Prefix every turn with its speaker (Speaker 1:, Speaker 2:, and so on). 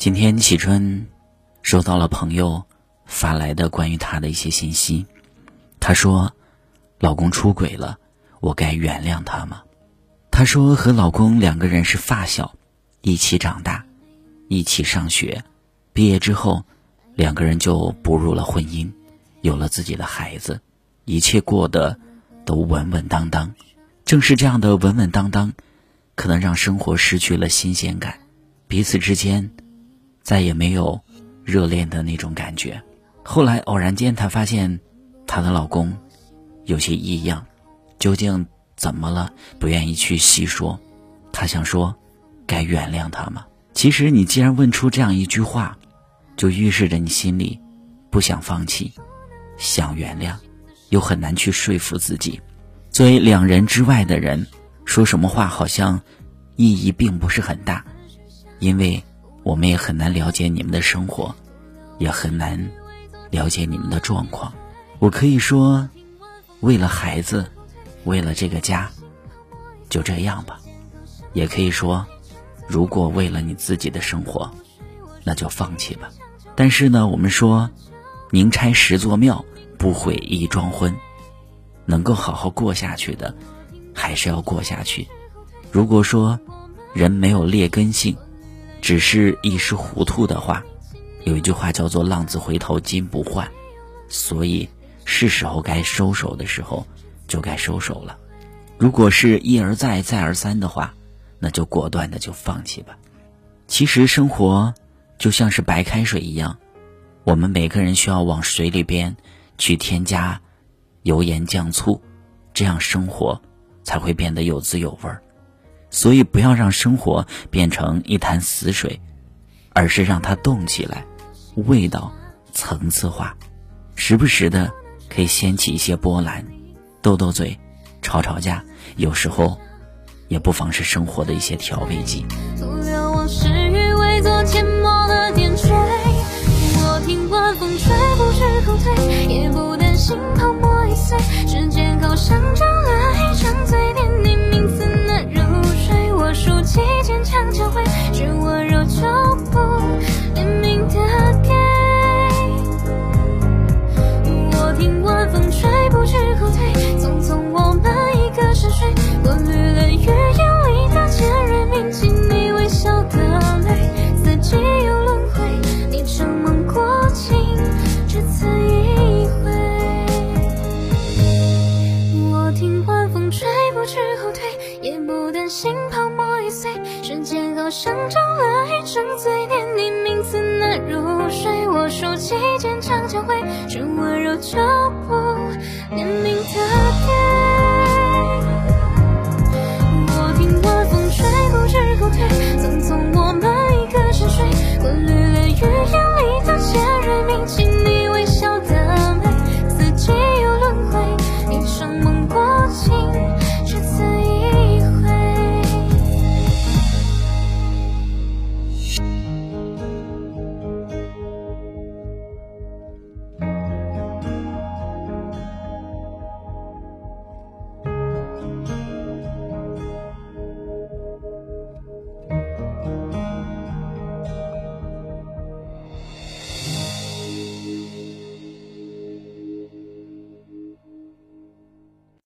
Speaker 1: 今天启春收到了朋友发来的关于她的一些信息，她说：“老公出轨了，我该原谅他吗？”她说和老公两个人是发小，一起长大，一起上学，毕业之后，两个人就步入了婚姻，有了自己的孩子，一切过得都稳稳当当。正是这样的稳稳当当，可能让生活失去了新鲜感，彼此之间。再也没有热恋的那种感觉。后来偶然间，她发现她的老公有些异样，究竟怎么了？不愿意去细说。她想说，该原谅他吗？其实你既然问出这样一句话，就预示着你心里不想放弃，想原谅，又很难去说服自己。作为两人之外的人，说什么话好像意义并不是很大，因为。我们也很难了解你们的生活，也很难了解你们的状况。我可以说，为了孩子，为了这个家，就这样吧；也可以说，如果为了你自己的生活，那就放弃吧。但是呢，我们说，宁拆十座庙，不毁一桩婚。能够好好过下去的，还是要过下去。如果说人没有劣根性，只是一时糊涂的话，有一句话叫做“浪子回头金不换”，所以是时候该收手的时候就该收手了。如果是一而再再而三的话，那就果断的就放弃吧。其实生活就像是白开水一样，我们每个人需要往水里边去添加油盐酱醋，这样生活才会变得有滋有味儿。所以，不要让生活变成一潭死水，而是让它动起来，味道层次化，时不时的可以掀起一些波澜，斗斗嘴，吵吵架，有时候也不妨是生活的一些调味剂。
Speaker 2: 心像长了一张嘴，念你名字难入睡。我竖起坚强，就会是温柔就不怜悯的。